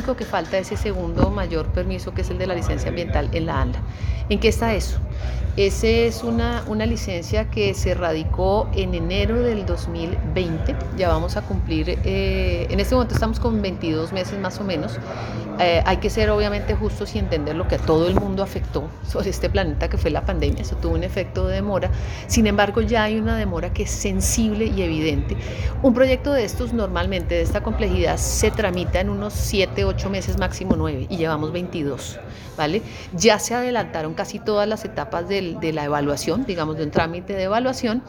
único que falta es ese segundo mayor permiso que es el de la licencia ambiental en la ANLA. ¿En qué está eso? Esa es una, una licencia que se radicó en enero del 2020. Ya vamos a cumplir, eh, en este momento estamos con 22 meses más o menos. Eh, hay que ser obviamente justos y entender lo que a todo el mundo afectó sobre este planeta que fue la pandemia. Eso tuvo un efecto de demora. Sin embargo, ya hay una demora que es sensible y evidente. Un proyecto de estos normalmente, de esta complejidad, se tramita en unos 7, 8 meses, máximo 9, y llevamos 22. ¿Vale? Ya se adelantaron casi todas las etapas de la evaluación, digamos, de un trámite de evaluación.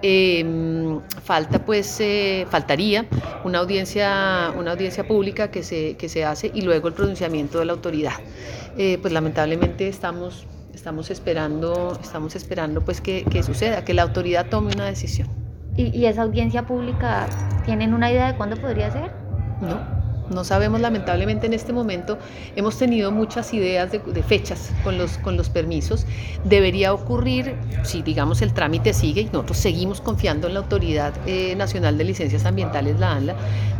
Em, falta pues, eh, faltaría una audiencia, una audiencia pública que se, que se hace y luego el pronunciamiento de la autoridad. Eh, pues lamentablemente estamos, estamos esperando, estamos esperando pues que, que suceda, que la autoridad tome una decisión. ¿Y, ¿Y esa audiencia pública tienen una idea de cuándo podría ser? No, no sabemos, lamentablemente en este momento hemos tenido muchas ideas de, fechas con los, con los permisos. Debería ocurrir, si digamos el trámite sigue y nosotros seguimos confiando en la Autoridad eh, Nacional de Licencias Ambientales, la ANLA,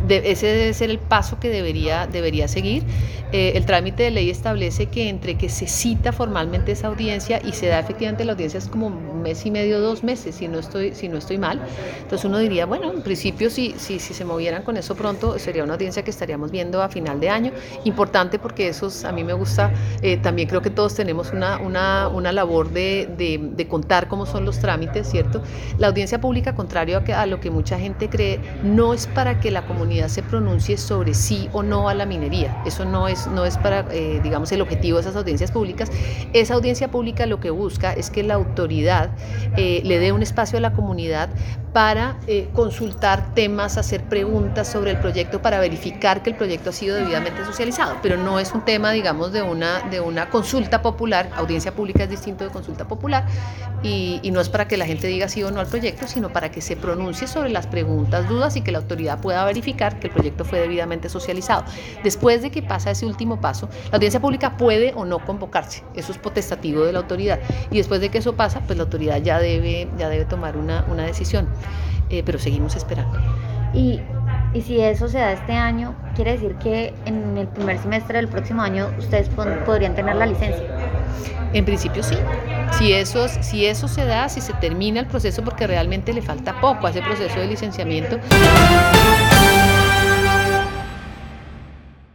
ese debe ser el paso que debería, debería seguir. Eh, el trámite de ley establece que entre que se cita formalmente esa audiencia y se da efectivamente la audiencia es como un mes y medio, dos meses, si no estoy, si no estoy mal. Entonces uno diría, bueno, en principio si, si, si se movieran con eso pronto, sería una audiencia que estaría viendo a final de año. Importante porque eso a mí me gusta, eh, también creo que todos tenemos una, una, una labor de, de, contar cómo son los trámites, ¿cierto? La audiencia pública, contrario a, que, a lo que mucha gente cree, no es para que la comunidad se pronuncie sobre sí o no a la minería. Eso no es, no es para, eh, digamos, el objetivo de esas audiencias públicas. Esa audiencia pública lo que busca es que la autoridad eh, le dé un espacio a la comunidad para consultar temas, hacer preguntas sobre el proyecto, para verificar el proyecto ha sido debidamente socializado, pero no es un tema, digamos, de una, de una consulta popular, audiencia pública es distinto de consulta popular, y, y, no es para que la gente diga sí o no al proyecto, sino para que se pronuncie sobre las preguntas, dudas y que la autoridad pueda verificar que el proyecto fue debidamente socializado. Después de que pasa ese último paso, la audiencia pública puede o no convocarse, eso es potestativo de la autoridad, y después de que eso pasa, pues la autoridad ya debe, ya debe tomar una, una decisión, eh, pero seguimos esperando. Y y si eso se da este año, quiere decir que en el primer semestre del próximo año ustedes podrían tener la licencia. En principio sí. Si eso, si eso se da, si se termina el proceso, porque realmente le falta poco a ese proceso de licenciamiento.